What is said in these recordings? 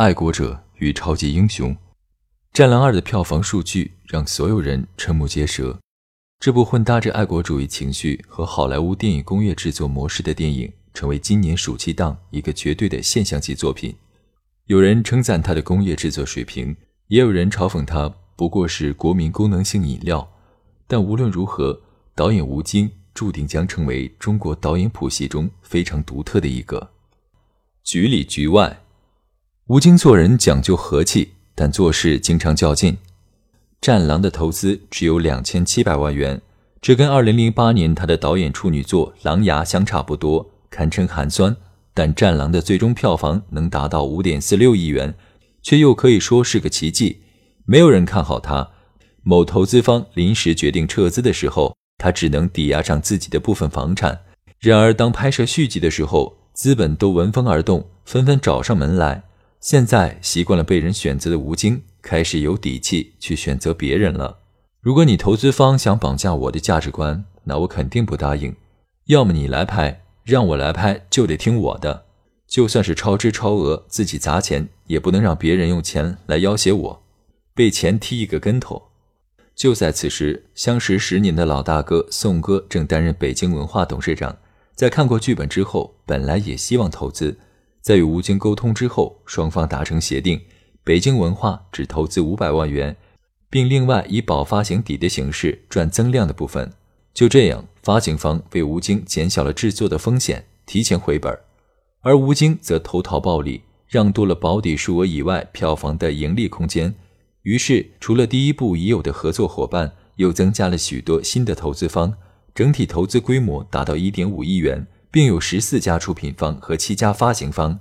爱国者与超级英雄，《战狼二》的票房数据让所有人瞠目结舌。这部混搭着爱国主义情绪和好莱坞电影工业制作模式的电影，成为今年暑期档一个绝对的现象级作品。有人称赞它的工业制作水平，也有人嘲讽它不过是国民功能性饮料。但无论如何，导演吴京。注定将成为中国导演谱系中非常独特的一个。局里局外，吴京做人讲究和气，但做事经常较劲。《战狼》的投资只有两千七百万元，这跟二零零八年他的导演处女作《狼牙》相差不多，堪称寒酸。但《战狼》的最终票房能达到五点四六亿元，却又可以说是个奇迹。没有人看好他，某投资方临时决定撤资的时候。他只能抵押上自己的部分房产。然而，当拍摄续集的时候，资本都闻风而动，纷纷找上门来。现在习惯了被人选择的吴京，开始有底气去选择别人了。如果你投资方想绑架我的价值观，那我肯定不答应。要么你来拍，让我来拍就得听我的。就算是超支超额，自己砸钱，也不能让别人用钱来要挟我，被钱踢一个跟头。就在此时，相识十年的老大哥宋哥正担任北京文化董事长。在看过剧本之后，本来也希望投资。在与吴京沟通之后，双方达成协定，北京文化只投资五百万元，并另外以保发行底的形式赚增量的部分。就这样，发行方为吴京减小了制作的风险，提前回本，而吴京则投桃报李，让渡了保底数额以外票房的盈利空间。于是，除了第一部已有的合作伙伴，又增加了许多新的投资方，整体投资规模达到一点五亿元，并有十四家出品方和七家发行方。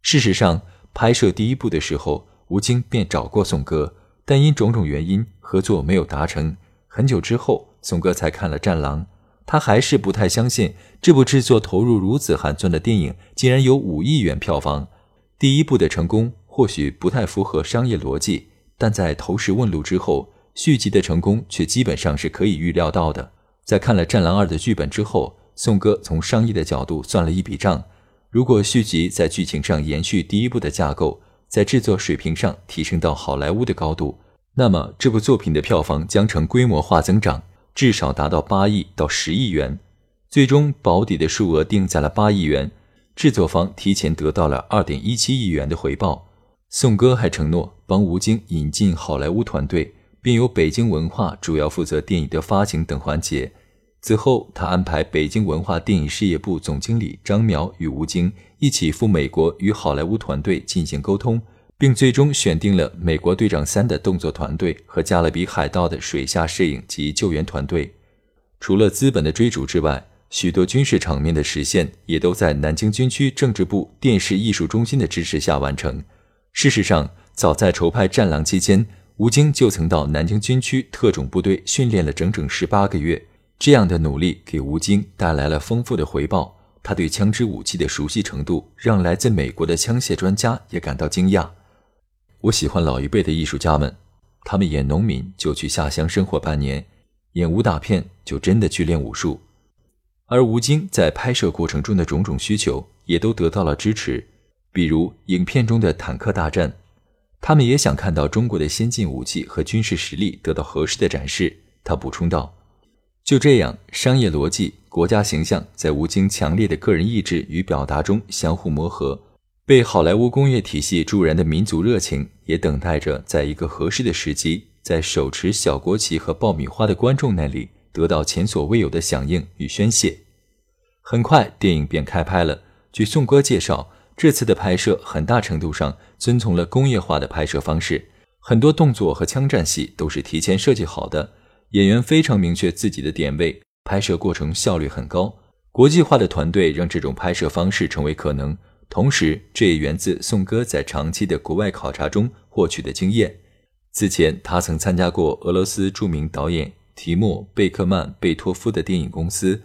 事实上，拍摄第一部的时候，吴京便找过宋哥，但因种种原因，合作没有达成。很久之后，宋哥才看了《战狼》，他还是不太相信这部制作投入如此寒酸的电影，竟然有五亿元票房。第一部的成功或许不太符合商业逻辑。但在投石问路之后，续集的成功却基本上是可以预料到的。在看了《战狼二》的剧本之后，宋哥从商业的角度算了一笔账：如果续集在剧情上延续第一部的架构，在制作水平上提升到好莱坞的高度，那么这部作品的票房将呈规模化增长，至少达到八亿到十亿元。最终保底的数额定在了八亿元，制作方提前得到了二点一七亿元的回报。宋哥还承诺帮吴京引进好莱坞团队，并由北京文化主要负责电影的发行等环节。此后，他安排北京文化电影事业部总经理张苗与吴京一起赴美国与好莱坞团队进行沟通，并最终选定了《美国队长三》的动作团队和《加勒比海盗》的水下摄影及救援团队。除了资本的追逐之外，许多军事场面的实现也都在南京军区政治部电视艺术中心的支持下完成。事实上，早在筹拍《战狼》期间，吴京就曾到南京军区特种部队训练了整整十八个月。这样的努力给吴京带来了丰富的回报。他对枪支武器的熟悉程度，让来自美国的枪械专家也感到惊讶。我喜欢老一辈的艺术家们，他们演农民就去下乡生活半年，演武打片就真的去练武术。而吴京在拍摄过程中的种种需求，也都得到了支持。比如影片中的坦克大战，他们也想看到中国的先进武器和军事实力得到合适的展示。他补充道：“就这样，商业逻辑、国家形象在吴京强烈的个人意志与表达中相互磨合，被好莱坞工业体系助燃的民族热情，也等待着在一个合适的时机，在手持小国旗和爆米花的观众那里得到前所未有的响应与宣泄。”很快，电影便开拍了。据宋哥介绍。这次的拍摄很大程度上遵从了工业化的拍摄方式，很多动作和枪战戏都是提前设计好的，演员非常明确自己的点位，拍摄过程效率很高。国际化的团队让这种拍摄方式成为可能，同时，这也源自宋歌在长期的国外考察中获取的经验。此前，他曾参加过俄罗斯著名导演提莫·贝克曼贝托夫的电影公司，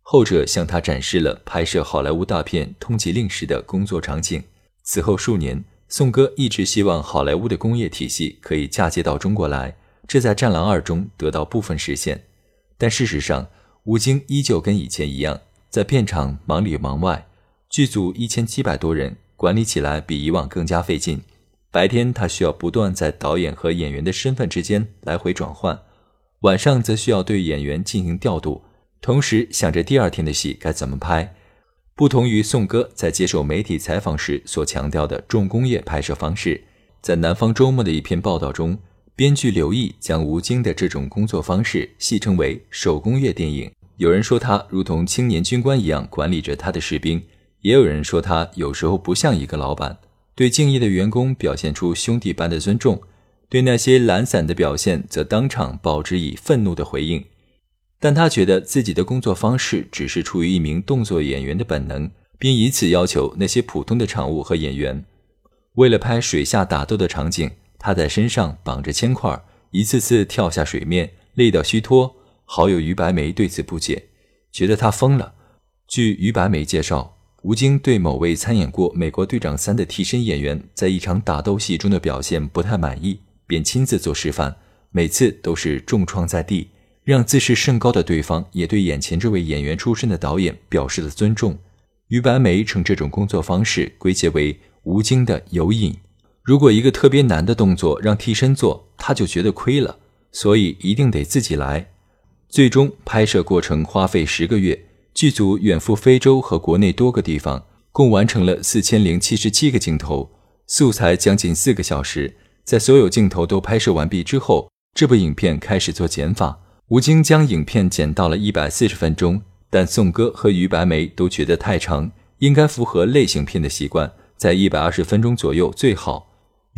后者向他展示了拍摄好莱坞大片《通缉令》时的工作场景。此后数年，宋歌一直希望好莱坞的工业体系可以嫁接到中国来，这在《战狼二》中得到部分实现。但事实上，吴京依旧跟以前一样，在片场忙里忙外，剧组一千七百多人，管理起来比以往更加费劲。白天他需要不断在导演和演员的身份之间来回转换，晚上则需要对演员进行调度，同时想着第二天的戏该怎么拍。不同于宋歌在接受媒体采访时所强调的重工业拍摄方式，在南方周末的一篇报道中，编剧刘毅将吴京的这种工作方式戏称为“手工业电影”。有人说他如同青年军官一样管理着他的士兵，也有人说他有时候不像一个老板。对敬业的员工表现出兄弟般的尊重，对那些懒散的表现则当场报之以愤怒的回应。但他觉得自己的工作方式只是出于一名动作演员的本能，并以此要求那些普通的场务和演员。为了拍水下打斗的场景，他在身上绑着铅块，一次次跳下水面，累到虚脱。好友于白眉对此不解，觉得他疯了。据于白眉介绍。吴京对某位参演过《美国队长三》的替身演员在一场打斗戏中的表现不太满意，便亲自做示范，每次都是重创在地，让自视甚高的对方也对眼前这位演员出身的导演表示了尊重。于白眉称这种工作方式归结为吴京的有瘾。如果一个特别难的动作让替身做，他就觉得亏了，所以一定得自己来。最终拍摄过程花费十个月。剧组远赴非洲和国内多个地方，共完成了四千零七十七个镜头，素材将近四个小时。在所有镜头都拍摄完毕之后，这部影片开始做减法。吴京将影片剪到了一百四十分钟，但宋歌和于白眉都觉得太长，应该符合类型片的习惯，在一百二十分钟左右最好。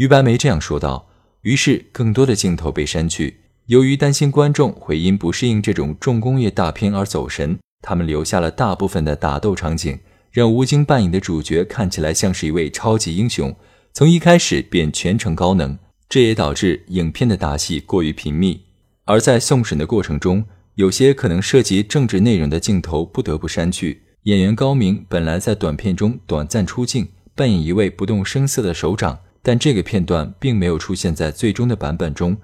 于白眉这样说道。于是，更多的镜头被删去。由于担心观众会因不适应这种重工业大片而走神。他们留下了大部分的打斗场景，让吴京扮演的主角看起来像是一位超级英雄，从一开始便全程高能。这也导致影片的打戏过于频密，而在送审的过程中，有些可能涉及政治内容的镜头不得不删去。演员高明本来在短片中短暂出镜，扮演一位不动声色的首长，但这个片段并没有出现在最终的版本中。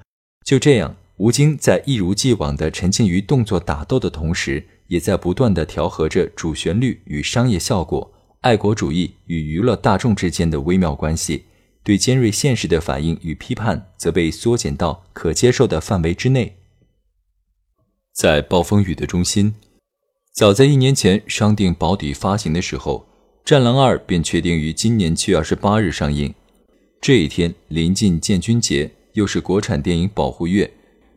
就这样，吴京在一如既往地沉浸于动作打斗的同时。也在不断地调和着主旋律与商业效果、爱国主义与娱乐大众之间的微妙关系，对尖锐现实的反应与批判则被缩减到可接受的范围之内。在暴风雨的中心，早在一年前商定保底发行的时候，《战狼二》便确定于今年七月二十八日上映。这一天临近建军节，又是国产电影保护月，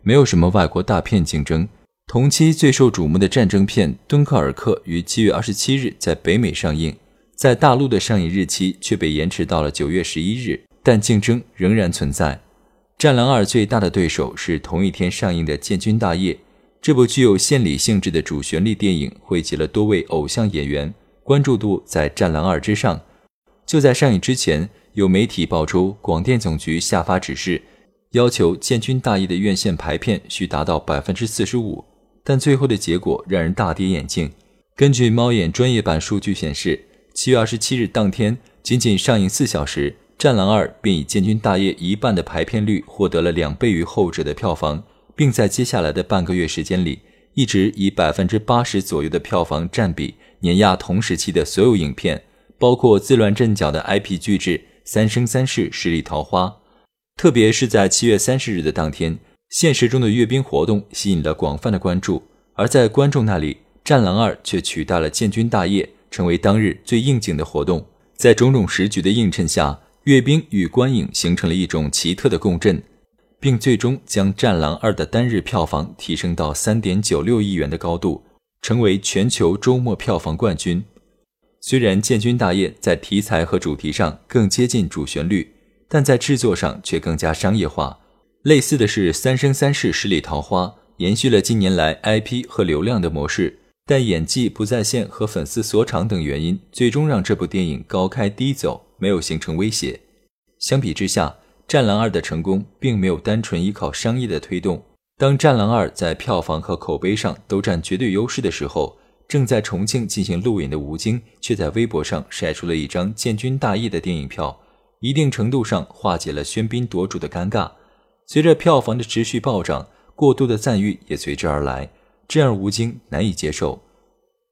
没有什么外国大片竞争。同期最受瞩目的战争片《敦刻尔克》于七月二十七日在北美上映，在大陆的上映日期却被延迟到了九月十一日，但竞争仍然存在。《战狼二》最大的对手是同一天上映的《建军大业》，这部具有献礼性质的主旋律电影汇集了多位偶像演员，关注度在《战狼二》之上。就在上映之前，有媒体爆出广电总局下发指示，要求《建军大业》的院线排片需达到百分之四十五。但最后的结果让人大跌眼镜。根据猫眼专业版数据显示，七月二十七日当天，仅仅上映四小时，《战狼二》便以建军大业一半的排片率获得了两倍于后者的票房，并在接下来的半个月时间里，一直以百分之八十左右的票房占比碾压同时期的所有影片，包括自乱阵脚的 IP 巨制《三生三世十里桃花》。特别是在七月三十日的当天。现实中的阅兵活动吸引了广泛的关注，而在观众那里，《战狼二》却取代了建军大业，成为当日最应景的活动。在种种时局的映衬下，阅兵与观影形成了一种奇特的共振，并最终将《战狼二》的单日票房提升到三点九六亿元的高度，成为全球周末票房冠军。虽然建军大业在题材和主题上更接近主旋律，但在制作上却更加商业化。类似的是，《三生三世十里桃花》延续了近年来 IP 和流量的模式，但演技不在线和粉丝锁场等原因，最终让这部电影高开低走，没有形成威胁。相比之下，《战狼二》的成功并没有单纯依靠商业的推动。当《战狼二》在票房和口碑上都占绝对优势的时候，正在重庆进行录影的吴京却在微博上晒出了一张建军大业的电影票，一定程度上化解了喧宾夺主的尴尬。随着票房的持续暴涨，过度的赞誉也随之而来。这让吴京难以接受。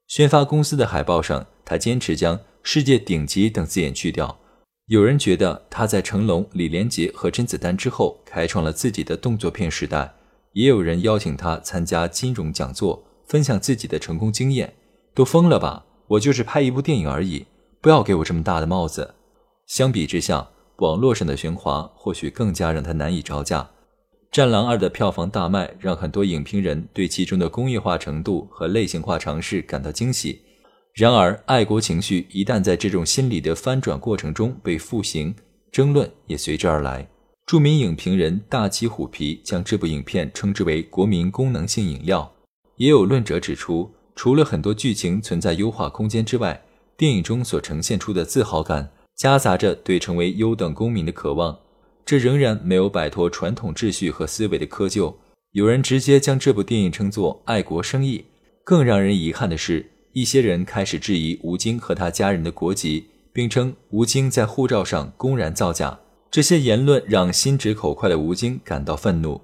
宣发公司的海报上，他坚持将“世界顶级”等字眼去掉。有人觉得他在成龙、李连杰和甄子丹之后，开创了自己的动作片时代；也有人邀请他参加金融讲座，分享自己的成功经验。都疯了吧？我就是拍一部电影而已，不要给我这么大的帽子。相比之下，网络上的喧哗或许更加让他难以招架。《战狼二》的票房大卖，让很多影评人对其中的工业化程度和类型化尝试感到惊喜。然而，爱国情绪一旦在这种心理的翻转过程中被复兴，争论也随之而来。著名影评人大旗虎皮将这部影片称之为“国民功能性饮料”。也有论者指出，除了很多剧情存在优化空间之外，电影中所呈现出的自豪感，夹杂着对成为优等公民的渴望。这仍然没有摆脱传统秩序和思维的窠臼。有人直接将这部电影称作爱国生意。更让人遗憾的是，一些人开始质疑吴京和他家人的国籍，并称吴京在护照上公然造假。这些言论让心直口快的吴京感到愤怒，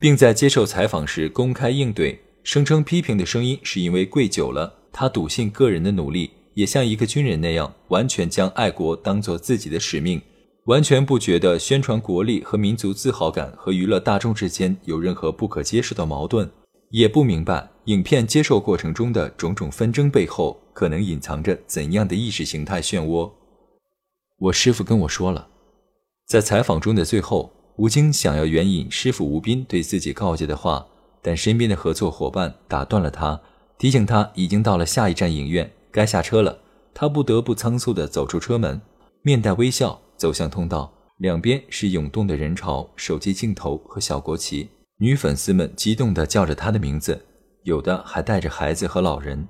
并在接受采访时公开应对，声称批评的声音是因为跪久了。他笃信个人的努力，也像一个军人那样，完全将爱国当做自己的使命。完全不觉得宣传国力和民族自豪感和娱乐大众之间有任何不可接受的矛盾，也不明白影片接受过程中的种种纷争背后可能隐藏着怎样的意识形态漩涡。我师傅跟我说了，在采访中的最后，吴京想要援引师傅吴斌对自己告诫的话，但身边的合作伙伴打断了他，提醒他已经到了下一站影院，该下车了。他不得不仓促地走出车门，面带微笑。走向通道，两边是涌动的人潮、手机镜头和小国旗。女粉丝们激动地叫着他的名字，有的还带着孩子和老人。